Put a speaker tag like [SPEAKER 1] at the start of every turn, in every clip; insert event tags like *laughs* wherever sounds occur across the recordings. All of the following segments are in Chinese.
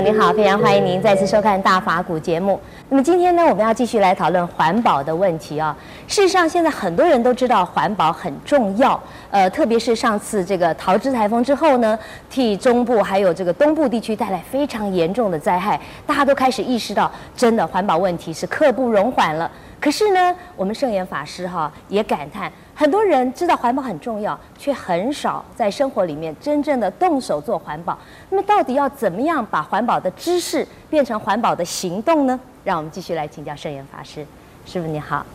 [SPEAKER 1] 您好，非常欢迎您再次收看《大法古》节目。那么今天呢，我们要继续来讨论环保的问题啊。事实上，现在很多人都知道环保很重要，呃，特别是上次这个桃芝台风之后呢，替中部还有这个东部地区带来非常严重的灾害，大家都开始意识到，真的环保问题是刻不容缓了。可是呢，我们圣严法师哈也感叹，很多人知道环保很重要，却很少在生活里面真正的动手做环保。那么，到底要怎么样把环保的知识变成环保的行动呢？让我们继续来请教圣严法师。师傅你好，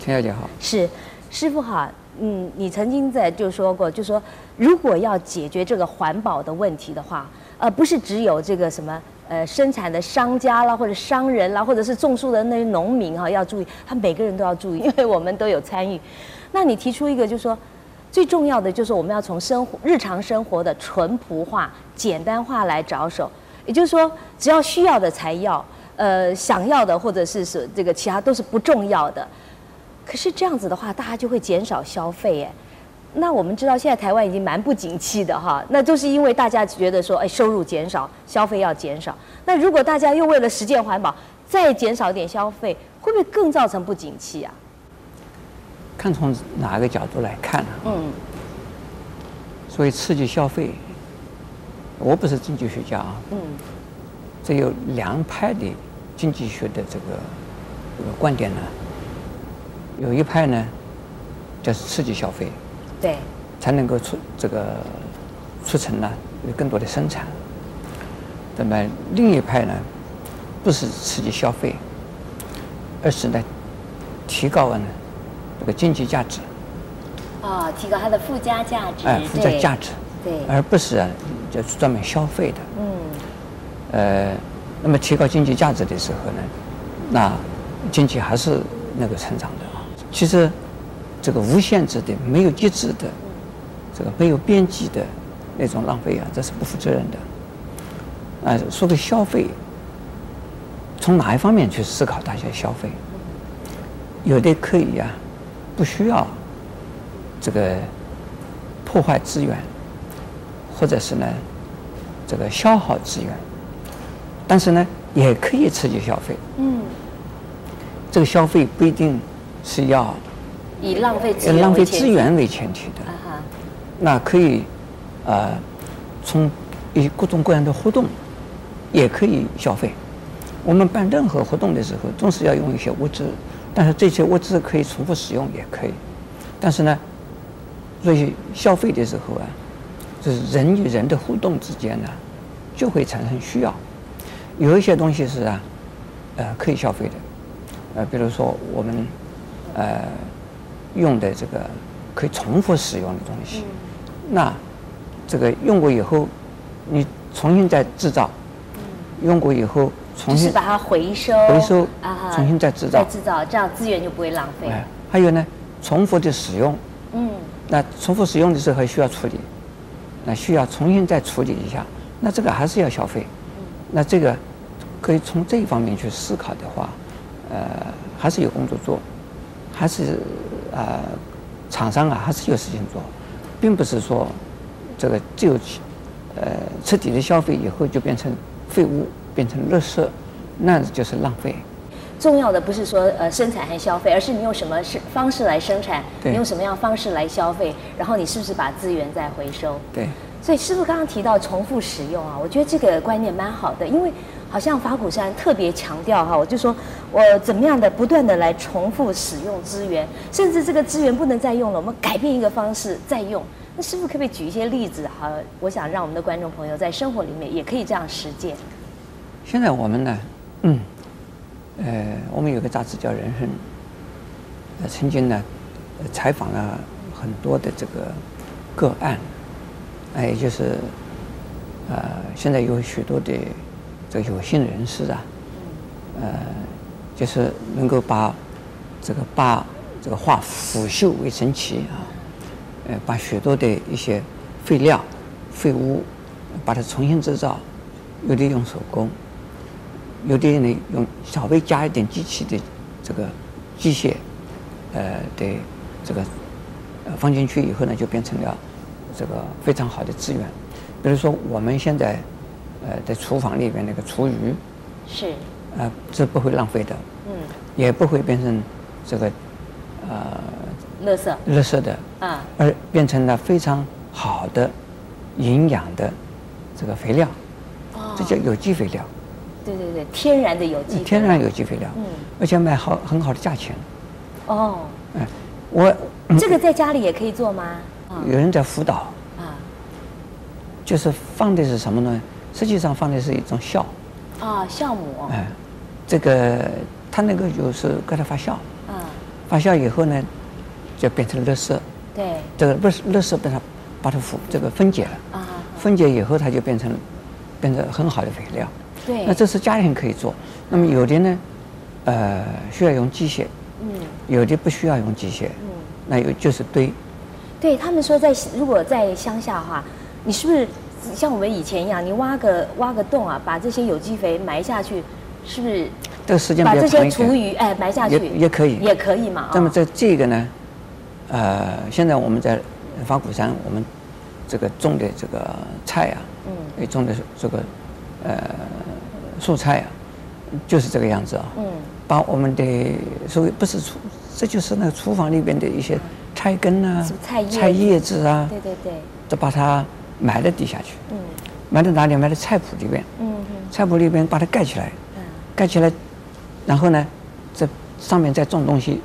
[SPEAKER 2] 陈小姐好。
[SPEAKER 1] 是，师傅好。嗯，你曾经在就说过，就说如果要解决这个环保的问题的话，呃，不是只有这个什么。呃，生产的商家啦，或者商人啦，或者是种树的那些农民哈，要注意，他每个人都要注意，因为我们都有参与。那你提出一个，就是说最重要的就是我们要从生活、日常生活的淳朴化、简单化来着手。也就是说，只要需要的才要，呃，想要的或者是是这个其他都是不重要的。可是这样子的话，大家就会减少消费，哎。那我们知道，现在台湾已经蛮不景气的哈，那都是因为大家觉得说，哎，收入减少，消费要减少。那如果大家又为了实践环保，再减少点消费，会不会更造成不景气啊？
[SPEAKER 2] 看从哪个角度来看啊？嗯。所以刺激消费，我不是经济学家啊。嗯。这有两派的经济学的这个这个观点呢。有一派呢，就是刺激消费。
[SPEAKER 1] 对，
[SPEAKER 2] 才能够促这个促成呢有更多的生产。那么另一派呢，不是刺激消费，而是呢提高呢这个经济价值。
[SPEAKER 1] 哦，提高它的附加价值。
[SPEAKER 2] 哎，附加价值。
[SPEAKER 1] 对。
[SPEAKER 2] 而不是啊，就是专门消费的。嗯。呃，那么提高经济价值的时候呢，那经济还是那个成长的啊。其实。这个无限制的、没有节制的、这个没有边际的那种浪费啊，这是不负责任的。啊，说个消费，从哪一方面去思考大家消费？有的可以、啊，不需要这个破坏资源，或者是呢这个消耗资源，但是呢也可以刺激消费。嗯，这个消费不一定是要。
[SPEAKER 1] 以浪费资
[SPEAKER 2] 浪费资源为前提的，那可以，呃，从以各种各样的活动，也可以消费。我们办任何活动的时候，总是要用一些物质，但是这些物质可以重复使用，也可以。但是呢，所以消费的时候啊，就是人与人的互动之间呢，就会产生需要。有一些东西是啊，呃，可以消费的，呃，比如说我们，呃。用的这个可以重复使用的东西，嗯、那这个用过以后，你重新再制造，嗯、用过以后重新
[SPEAKER 1] 把它回收，
[SPEAKER 2] 回收啊，重新再制造，
[SPEAKER 1] 再制造，这样资源就不会浪费。哎，
[SPEAKER 2] 还有呢，重复的使用，嗯，那重复使用的时候还需要处理，那需要重新再处理一下，那这个还是要消费，嗯、那这个可以从这一方面去思考的话，呃，还是有工作做，还是。呃，厂商啊，还是有事情做，并不是说这个只有呃彻底的消费以后就变成废物，变成垃圾，那就是浪费。
[SPEAKER 1] 重要的不是说呃生产和消费，而是你用什么是方式来生
[SPEAKER 2] 产，
[SPEAKER 1] 你用什么样方式来消费，然后你是不是把资源再回收？
[SPEAKER 2] 对。
[SPEAKER 1] 所以师傅刚刚提到重复使用啊，我觉得这个观念蛮好的，因为。好像法鼓山特别强调哈，我就说我怎么样的不断的来重复使用资源，甚至这个资源不能再用了，我们改变一个方式再用。那师傅可不可以举一些例子哈？我想让我们的观众朋友在生活里面也可以这样实践。
[SPEAKER 2] 现在我们呢，嗯，呃，我们有个杂志叫《人生》，呃，曾经呢采访了很多的这个个案，哎，就是呃，现在有许多的。这有心人士啊，呃，就是能够把这个把这个化腐朽为神奇啊，呃，把许多的一些废料、废物，把它重新制造，有的用手工，有的呢用稍微加一点机器的这个机械，呃的这个呃放进去以后呢，就变成了这个非常好的资源。比如说我们现在。呃，在厨房里边那个厨余，
[SPEAKER 1] 是，
[SPEAKER 2] 呃，是不会浪费的，
[SPEAKER 1] 嗯，
[SPEAKER 2] 也不会变成这个，呃，
[SPEAKER 1] 垃圾，
[SPEAKER 2] 垃圾的，
[SPEAKER 1] 啊，
[SPEAKER 2] 而变成了非常好的营养的这个肥料，
[SPEAKER 1] 哦，
[SPEAKER 2] 这叫有机肥料。
[SPEAKER 1] 对对对，天然的有机，
[SPEAKER 2] 天然有机肥料，嗯，而且卖好很好的价钱。
[SPEAKER 1] 哦，
[SPEAKER 2] 哎，我
[SPEAKER 1] 这个在家里也可以做吗？
[SPEAKER 2] 有人在辅导。啊就是放的是什么呢？实际上放的是一种酵。
[SPEAKER 1] 啊，酵母。
[SPEAKER 2] 哎，这个它那个就是给它发酵。
[SPEAKER 1] 嗯。
[SPEAKER 2] 发酵以后呢，就变成垃圾。
[SPEAKER 1] 对。
[SPEAKER 2] 这个不是垃圾，被它把它腐这个分解了。啊。分解以后，它就变成变成很好的肥料。
[SPEAKER 1] 对。
[SPEAKER 2] 那这是家庭可以做。那么有的呢，呃，需要用机械。嗯。有的不需要用机械。嗯。那有就是堆。
[SPEAKER 1] 对他们说，在如果在乡下的话。你是不是像我们以前一样，你挖个挖个洞啊，把这些有机肥埋下去，是不是？
[SPEAKER 2] 这个时间
[SPEAKER 1] 把这些厨余哎埋下去
[SPEAKER 2] 也也可以，
[SPEAKER 1] 也可以嘛。
[SPEAKER 2] 那么在这个呢，呃，现在我们在法鼓山，我们这个种的这个菜啊，嗯，也种的这个呃蔬菜啊，就是这个样子啊。嗯。把我们的所谓不是厨，这就是那个厨房里边的一些菜根啊，
[SPEAKER 1] 菜叶
[SPEAKER 2] 菜叶子啊，
[SPEAKER 1] 对对对，
[SPEAKER 2] 都把它。埋在地下去，嗯，埋在哪里？埋在菜圃里边，嗯，菜圃里边把它盖起来，嗯，盖起来，然后呢，在上面再种东西，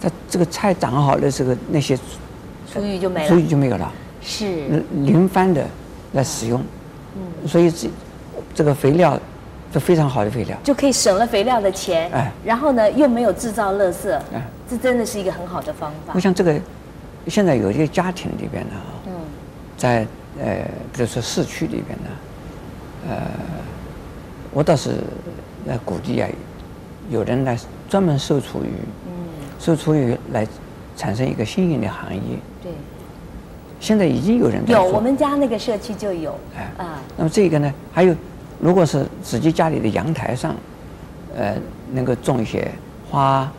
[SPEAKER 2] 在这个菜长好了，这个那些
[SPEAKER 1] 厨余就没了，
[SPEAKER 2] 厨余就没有了，
[SPEAKER 1] 是。
[SPEAKER 2] 零番的来使用，嗯，所以这这个肥料是非常好的肥料，
[SPEAKER 1] 就可以省了肥料的钱，哎，然后呢又没有制造垃圾，哎，这真的是一个很好的方法。
[SPEAKER 2] 我想这个现在有一个家庭里边呢，嗯，在。呃，比如说市区里边呢，呃，我倒是来鼓励啊，有人来专门收厨余，嗯，收厨余来产生一个新颖的行业。
[SPEAKER 1] 对。
[SPEAKER 2] 现在已经有人在做。
[SPEAKER 1] 有，我们家那个社区就有。哎。啊。
[SPEAKER 2] 那么这个呢，还有，如果是自己家里的阳台上，呃，能够种一些花，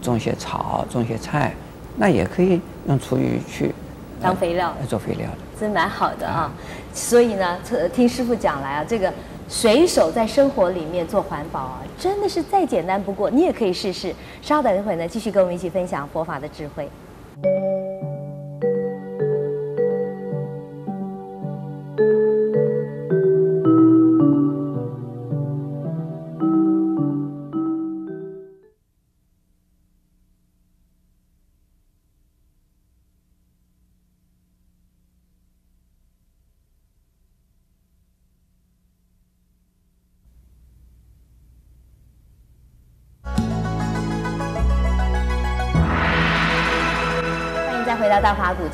[SPEAKER 2] 种一些草，种一些菜，那也可以用厨余去。
[SPEAKER 1] 当肥料。
[SPEAKER 2] 来做肥料的。
[SPEAKER 1] 真蛮好的啊，所以呢，听师傅讲来啊，这个随手在生活里面做环保啊，真的是再简单不过，你也可以试试。稍等一会儿呢，继续跟我们一起分享佛法的智慧。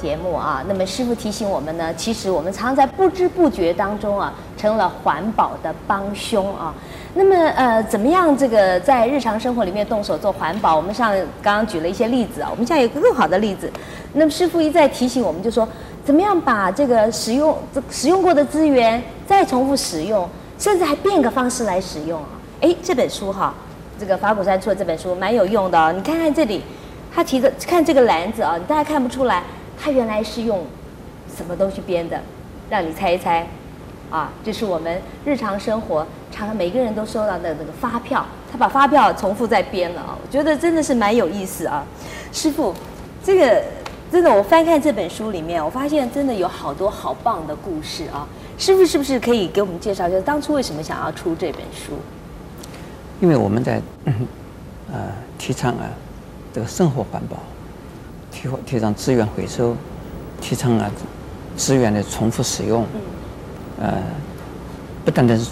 [SPEAKER 1] 节目啊，那么师傅提醒我们呢，其实我们常在不知不觉当中啊，成了环保的帮凶啊。那么呃，怎么样这个在日常生活里面动手做环保？我们上刚刚举了一些例子啊，我们现在有个更好的例子。那么师傅一再提醒我们，就说怎么样把这个使用这使用过的资源再重复使用，甚至还变个方式来使用啊。哎，这本书哈，这个法鼓山出的这本书蛮有用的哦，你看看这里。他提的看这个篮子啊，你大家看不出来，他原来是用什么东西编的？让你猜一猜，啊，这是我们日常生活常常每个人都收到的那个发票，他把发票重复再编了啊，我觉得真的是蛮有意思啊。*laughs* 师傅，这个真的我翻看这本书里面，我发现真的有好多好棒的故事啊。师傅是不是可以给我们介绍一下当初为什么想要出这本书？
[SPEAKER 2] 因为我们在呃提倡啊。这个生活环保，提提倡资源回收，提倡啊资源的重复使用，呃，不单单是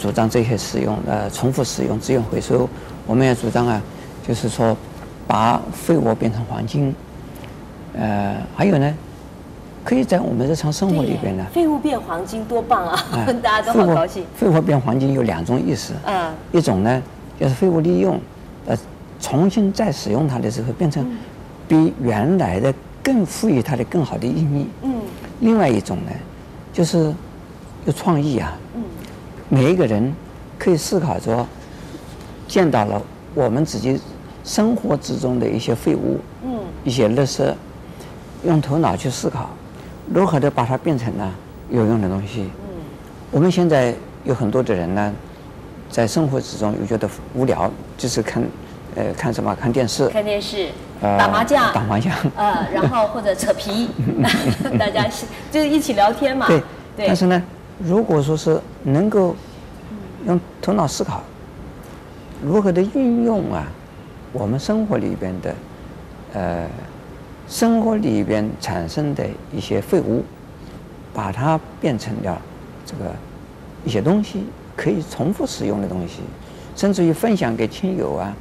[SPEAKER 2] 主张这些使用呃重复使用资源回收，我们也主张啊，就是说把废物变成黄金，呃，还有呢，可以在我们日常生活里边呢，
[SPEAKER 1] 废物变黄金多棒啊，呃、大家都好高兴。
[SPEAKER 2] 废物变黄金有两种意思，嗯，一种呢就是废物利用，呃。重新再使用它的时候，变成比原来的更赋予它的更好的意义。嗯。另外一种呢，就是有创意啊。嗯。每一个人可以思考着，见到了我们自己生活之中的一些废物，嗯，一些垃圾，用头脑去思考，如何的把它变成呢有用的东西。嗯。我们现在有很多的人呢，在生活之中又觉得无聊，就是看，呃，看什么？看电视。
[SPEAKER 1] 看电视。打麻将。
[SPEAKER 2] 打麻将。
[SPEAKER 1] 呃，然后或者扯皮，*laughs* *laughs* 大家就是一起聊天嘛。
[SPEAKER 2] 对。对。但是呢，如果说是能够用头脑思考，如何的运用啊，我们生活里边的，呃。生活里边产生的一些废物，把它变成了这个一些东西，可以重复使用的东西，甚至于分享给亲友啊，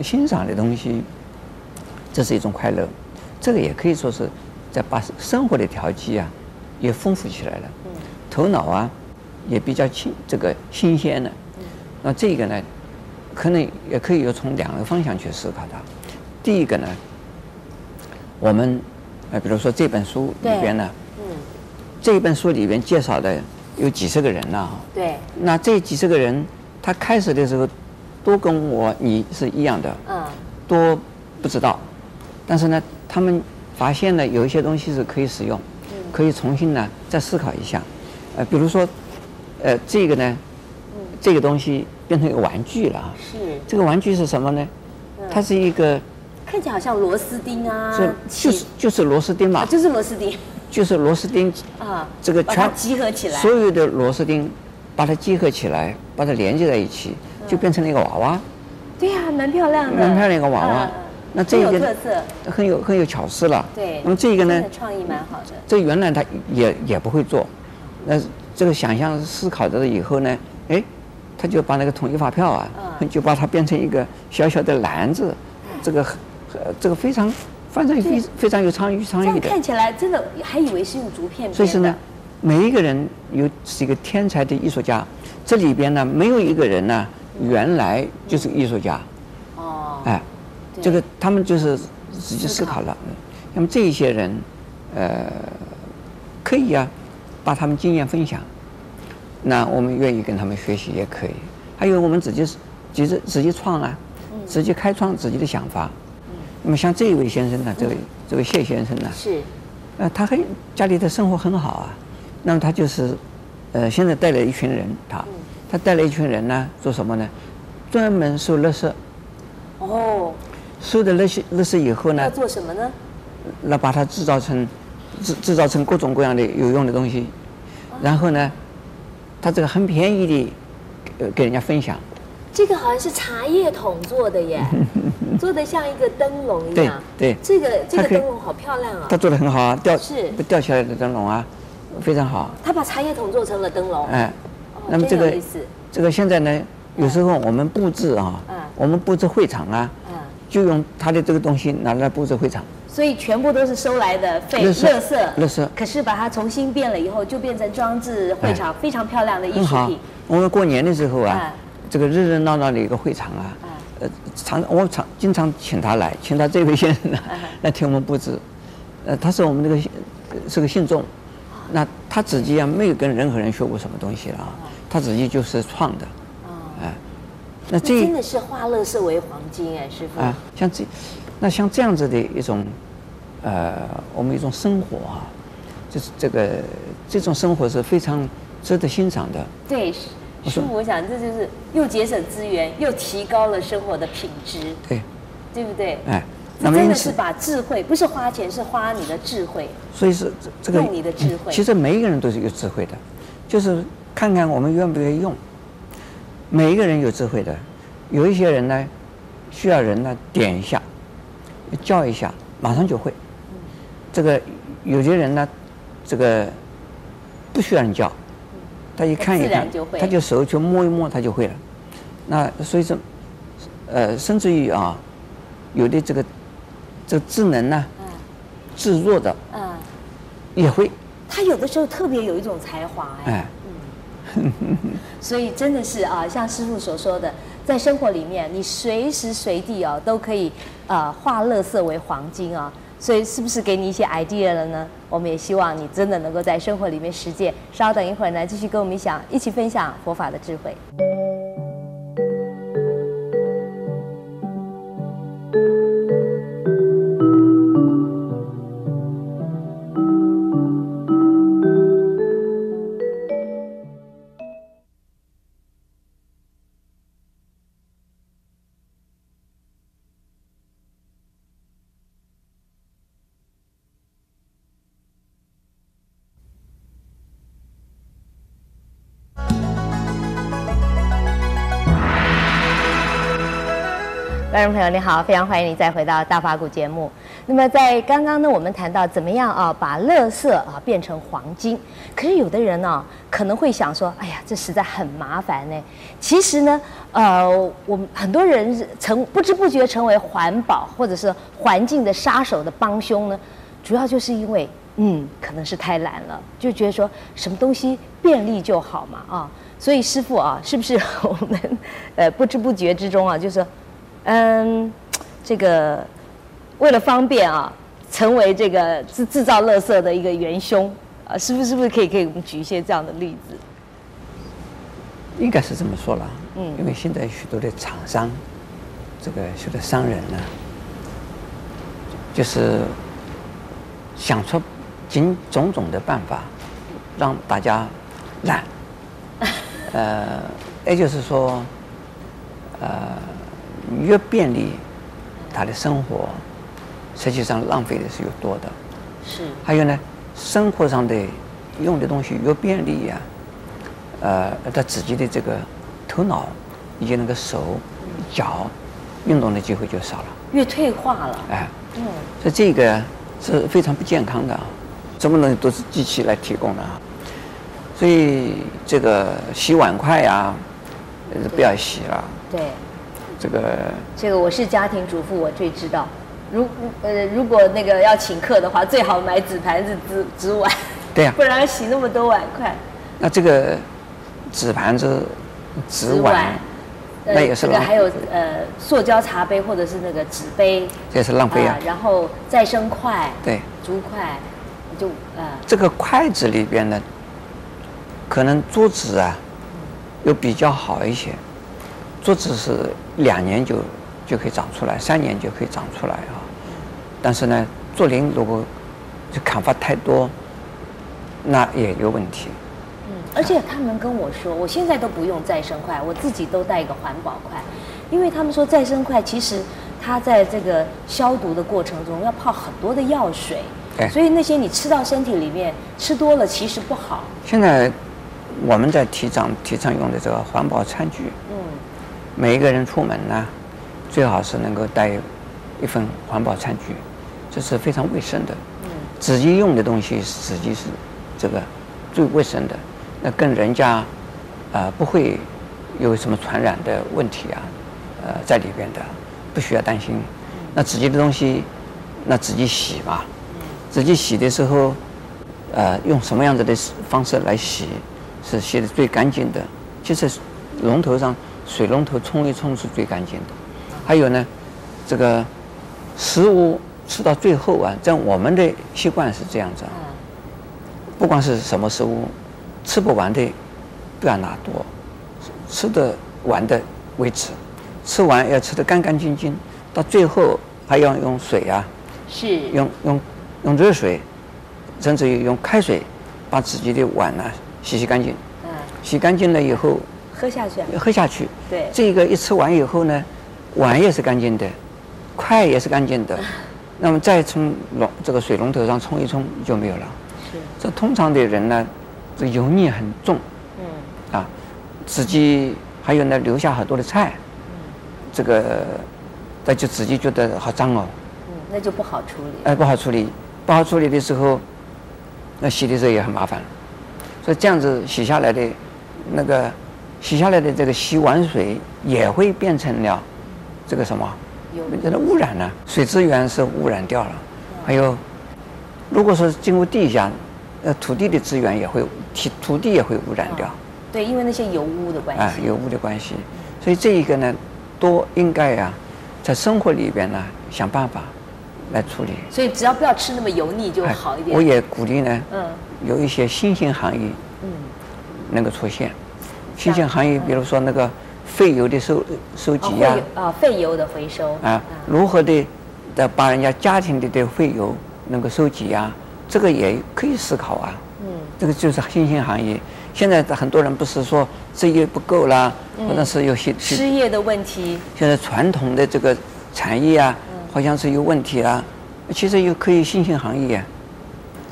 [SPEAKER 2] 欣赏的东西，这是一种快乐。这个也可以说是在把生活的调剂啊也丰富起来了，头脑啊也比较清这个新鲜了。那这个呢，可能也可以有从两个方向去思考它。第一个呢。我们，呃，比如说这本书里边呢，嗯，这本书里边介绍的有几十个人呢，
[SPEAKER 1] 对，
[SPEAKER 2] 那这几十个人，他开始的时候，都跟我你是一样的，嗯，都不知道，但是呢，他们发现了有一些东西是可以使用，嗯，可以重新呢再思考一下，呃，比如说，呃，这个呢，嗯，这个东西变成一个玩具了啊，
[SPEAKER 1] 是，
[SPEAKER 2] 这个玩具是什么呢？它是一个。
[SPEAKER 1] 看起来好像螺丝钉啊，
[SPEAKER 2] 是就是就是螺丝钉嘛，
[SPEAKER 1] 就是螺丝钉，
[SPEAKER 2] 就是螺丝钉啊，这个全
[SPEAKER 1] 集合起来，
[SPEAKER 2] 所有的螺丝钉把它集合起来，把它连接在一起，就变成了一个娃娃。
[SPEAKER 1] 对呀，蛮漂亮的，
[SPEAKER 2] 蛮漂亮一个娃娃。那这个
[SPEAKER 1] 很有
[SPEAKER 2] 很有很有巧思了。
[SPEAKER 1] 对，
[SPEAKER 2] 那么这个呢，
[SPEAKER 1] 创意蛮好的。
[SPEAKER 2] 这原来他也也不会做，那这个想象思考的以后呢，哎，他就把那个统一发票啊，就把它变成一个小小的篮子，这个。呃，这个非常，反正非非常有创意，创意的。
[SPEAKER 1] 看起来真的还以为是用竹片。
[SPEAKER 2] 所以说呢，每一个人有是一个天才的艺术家，这里边呢没有一个人呢原来就是艺术家。哦。哎，这个他们就是自己思考了。那么这一些人，呃，可以啊，把他们经验分享。那我们愿意跟他们学习也可以。还有我们自己，自己自己创啊，自己开创自己的想法。那么像这一位先生呢，这位这位谢先生呢，
[SPEAKER 1] 是，
[SPEAKER 2] 呃，他很家里的生活很好啊，那么他就是，呃，现在带了一群人，他，他带了一群人呢，做什么呢？专门收垃圾。哦。收的那些那些以后呢？
[SPEAKER 1] 要做什么呢？
[SPEAKER 2] 那把它制造成，制制造成各种各样的有用的东西，然后呢，它这个很便宜的，呃，给人家分享。
[SPEAKER 1] 这个好像是茶叶桶做的耶，*laughs* 做的像一个灯笼一样。
[SPEAKER 2] 对对，
[SPEAKER 1] 这个这个灯笼好漂亮啊。
[SPEAKER 2] 它做的很好啊，吊是不吊起来的灯笼啊，非常好。
[SPEAKER 1] 他把茶叶桶做成了灯笼。哎，
[SPEAKER 2] 那么这个这个现在呢，有时候我们布置啊，我们布置会场啊，就用他的这个东西拿来布置会场。
[SPEAKER 1] 所以全部都是收来的废垃圾，
[SPEAKER 2] 垃圾。
[SPEAKER 1] 可是把它重新变了以后，就变成装置会场非常漂亮的艺术品。
[SPEAKER 2] 我们过年的时候啊。这个热热闹闹的一个会场啊，呃，常我常经常请他来，请他这位先生呢来替我们布置，呃，他是我们这个是个信众，那他自己啊没有跟任何人学过什么东西了啊，他自己就是创的，哎，
[SPEAKER 1] 那这真的是化乐色为黄金哎，师傅啊，
[SPEAKER 2] 像这，那像这样子的一种，呃，我们一种生活啊，就是这个这种生活是非常值得欣赏的，
[SPEAKER 1] 对。师傅，我想这就是又节省资源，又提高了生活的品质，
[SPEAKER 2] 对，
[SPEAKER 1] 对不对？
[SPEAKER 2] 哎，
[SPEAKER 1] 那真的是把智慧，不是花钱，是花你的智慧。
[SPEAKER 2] 所以是这个
[SPEAKER 1] 用你的智慧。
[SPEAKER 2] 其实每一个人都是有智慧的，就是看看我们愿不愿意用。每一个人有智慧的，有一些人呢，需要人呢点一下，叫一下，马上就会。这个有些人呢，这个不需要人教。他一看一看，他就手去摸一摸，他就会了。那所以说，呃，甚至于啊，有的这个这个智能呢，智弱的，嗯，也会。
[SPEAKER 1] 他有的时候特别有一种才华哎，嗯，所以真的是啊，像师傅所说的，在生活里面，你随时随地哦都可以啊化乐色为黄金啊。所以是不是给你一些 idea 了呢？我们也希望你真的能够在生活里面实践。稍等一会儿呢，继续跟我们想一起分享佛法的智慧。观众朋友，你好，非常欢迎你再回到大法古节目。那么在刚刚呢，我们谈到怎么样啊，把垃圾啊变成黄金。可是有的人呢、可能会想说，哎呀，这实在很麻烦呢。其实呢，呃，我们很多人成不知不觉成为环保或者是环境的杀手的帮凶呢，主要就是因为，嗯，可能是太懒了，就觉得说什么东西便利就好嘛啊。所以师傅啊，是不是我们呃不知不觉之中啊，就是。嗯，这个为了方便啊，成为这个制制造垃圾的一个元凶啊，是不是？是不是可以给我们举一些这样的例子？
[SPEAKER 2] 应该是这么说了，嗯，因为现在许多的厂商，这个许多商人呢，就是想出尽种种的办法，让大家懒，*laughs* 呃，也就是说，呃。越便利，他的生活实际上浪费的是越多的。
[SPEAKER 1] 是。
[SPEAKER 2] 还有呢，生活上的用的东西越便利呀、啊，呃，他自己的这个头脑以及那个手脚运动的机会就少了。
[SPEAKER 1] 越退化了。
[SPEAKER 2] 哎。嗯。所以这个是非常不健康的，什么东西都是机器来提供的。所以这个洗碗筷呀、啊，不要洗了。
[SPEAKER 1] 对。
[SPEAKER 2] 这个
[SPEAKER 1] 这个我是家庭主妇，我最知道。如呃，如果那个要请客的话，最好买纸盘子、纸纸碗。
[SPEAKER 2] 对呀、啊。
[SPEAKER 1] 不然洗那么多碗筷。
[SPEAKER 2] 那这个纸盘子、纸碗，那也是浪费。
[SPEAKER 1] 这个还有呃，塑胶茶杯或者是那个纸杯，
[SPEAKER 2] 这也是浪费啊、
[SPEAKER 1] 呃。然后再生筷，
[SPEAKER 2] 对，
[SPEAKER 1] 竹筷，就呃。
[SPEAKER 2] 这个筷子里边呢，可能桌子啊，又比较好一些。桌子是两年就就可以长出来，三年就可以长出来啊。但是呢，竹林如果就砍伐太多，那也有问题。
[SPEAKER 1] 嗯，而且他们跟我说，我现在都不用再生筷，我自己都带一个环保筷，因为他们说再生筷其实它在这个消毒的过程中要泡很多的药水，
[SPEAKER 2] 哎，
[SPEAKER 1] 所以那些你吃到身体里面吃多了其实不好。
[SPEAKER 2] 现在我们在提倡提倡用的这个环保餐具。嗯。每一个人出门呢，最好是能够带一份环保餐具，这是非常卫生的。嗯。自己用的东西实际是这个最卫生的，那跟人家啊、呃、不会有什么传染的问题啊，呃在里边的不需要担心。那自己的东西，那自己洗嘛。自己洗的时候，呃用什么样子的方式来洗，是洗的最干净的。其实龙头上。水龙头冲一冲是最干净的，还有呢，这个食物吃到最后啊，在我们的习惯是这样子，不管是什么食物，吃不完的不要拿多，吃得完的为止，吃完要吃得干干净净，到最后还要用水啊，
[SPEAKER 1] 是。
[SPEAKER 2] 用用用热水，甚至于用开水，把自己的碗呢洗洗干净，洗干净了以后。
[SPEAKER 1] 喝下去，
[SPEAKER 2] 喝下去。
[SPEAKER 1] 对，这
[SPEAKER 2] 个一吃完以后呢，碗也是干净的，筷也是干净的，*laughs* 那么再从龙这个水龙头上冲一冲就没有了。是。这通常的人呢，这油腻很重。嗯。啊，自己还有呢，留下很多的菜。嗯。这个，那就自己觉得好脏哦。
[SPEAKER 1] 嗯，那就不好处理。
[SPEAKER 2] 哎，不好处理，不好处理的时候，那洗的时候也很麻烦。所以这样子洗下来的，那个。洗下来的这个洗碗水也会变成了这个什么？变成了污染了，水资源是污染掉了。还有，如果说进入地下，呃，土地的资源也会土土地也会污染掉。
[SPEAKER 1] 对，因为那些油污的关系。
[SPEAKER 2] 啊，油污的关系，所以这一个呢，都应该呀，在生活里边呢想办法来处理。
[SPEAKER 1] 所以只要不要吃那么油腻就好一点。
[SPEAKER 2] 我也鼓励呢，嗯，有一些新兴行业，嗯，能够出现。新兴行业，比如说那个废油的收收集啊，
[SPEAKER 1] 啊，废油的回收
[SPEAKER 2] 啊，如何的的把人家家庭里的废油能够收集啊，这个也可以思考啊。嗯，这个就是新兴行业。现在很多人不是说职业不够啦，或者是有些
[SPEAKER 1] 失业的问题。
[SPEAKER 2] 现在传统的这个产业啊，好像是有问题啊，其实又可以新兴行业。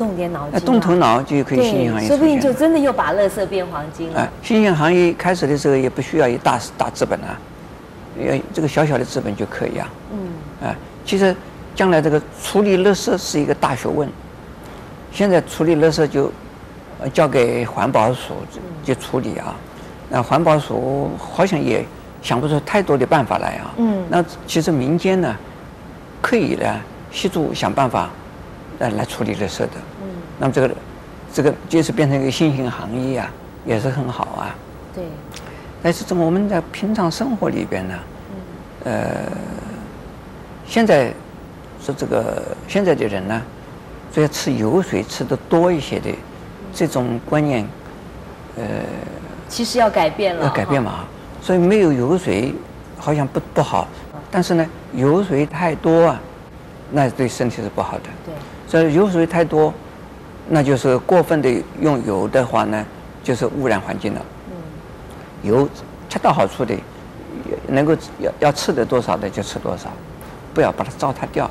[SPEAKER 1] 动点脑筋，
[SPEAKER 2] 动头脑就可以新兴行业，
[SPEAKER 1] 说不定就真的又把垃圾变黄金了。
[SPEAKER 2] 新兴行业开始的时候也不需要一大大资本啊，要这个小小的资本就可以啊。嗯。啊，其实将来这个处理垃圾是一个大学问。现在处理垃圾就交给环保署去处理啊。那环保署好像也想不出太多的办法来啊。嗯。那其实民间呢，可以呢协助想办法来来处理垃圾的。嗯。那么这个这个就是变成一个新型行业啊，也是很好啊。
[SPEAKER 1] 对。
[SPEAKER 2] 但是，从我们的平常生活里边呢，呃，现在说这个现在的人呢，就要吃油水吃的多一些的这种观念，呃，
[SPEAKER 1] 其实要改变了，
[SPEAKER 2] 要改变嘛。所以没有油水好像不不好，但是呢，油水太多啊，那对身体是不好的。
[SPEAKER 1] 对。
[SPEAKER 2] 所以油水太多，那就是过分的用油的话呢，就是污染环境了。油恰到好处的，能够要要吃的多少的就吃多少，不要把它糟蹋掉。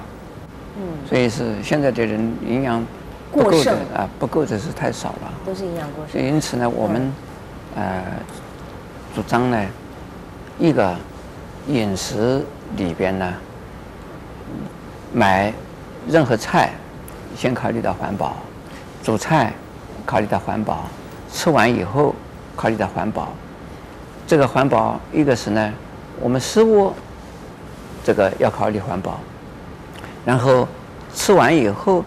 [SPEAKER 2] 嗯。所以是现在的人营养不够的啊，不够的是太少了。
[SPEAKER 1] 都是营养过剩。
[SPEAKER 2] 所以因此呢，我们呃主张呢，一个饮食里边呢，买任何菜，先考虑到环保，煮菜考虑到环保，吃完以后考虑到环保。这个环保，一个是呢，我们食物这个要考虑环保，然后吃完以后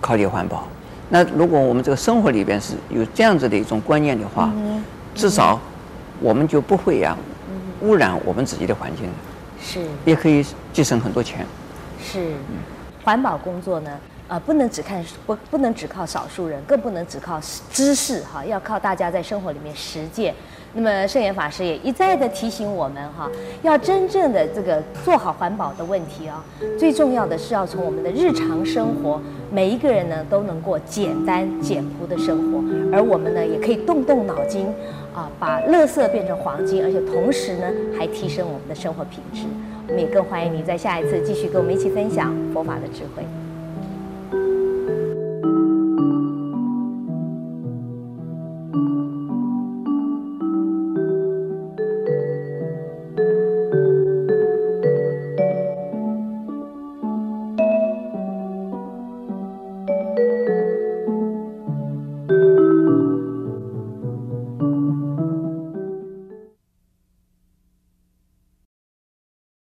[SPEAKER 2] 考虑环保。那如果我们这个生活里边是有这样子的一种观念的话，至少我们就不会呀污染我们自己的环境，
[SPEAKER 1] 是
[SPEAKER 2] 也可以节省很多钱。
[SPEAKER 1] 是，环保工作呢，呃，不能只看不不能只靠少数人，更不能只靠知识哈，要靠大家在生活里面实践。那么圣严法师也一再的提醒我们哈，要真正的这个做好环保的问题啊，最重要的是要从我们的日常生活，每一个人呢都能过简单简朴的生活，而我们呢也可以动动脑筋啊，把垃圾变成黄金，而且同时呢还提升我们的生活品质。我们也更欢迎你在下一次继续跟我们一起分享佛法的智慧。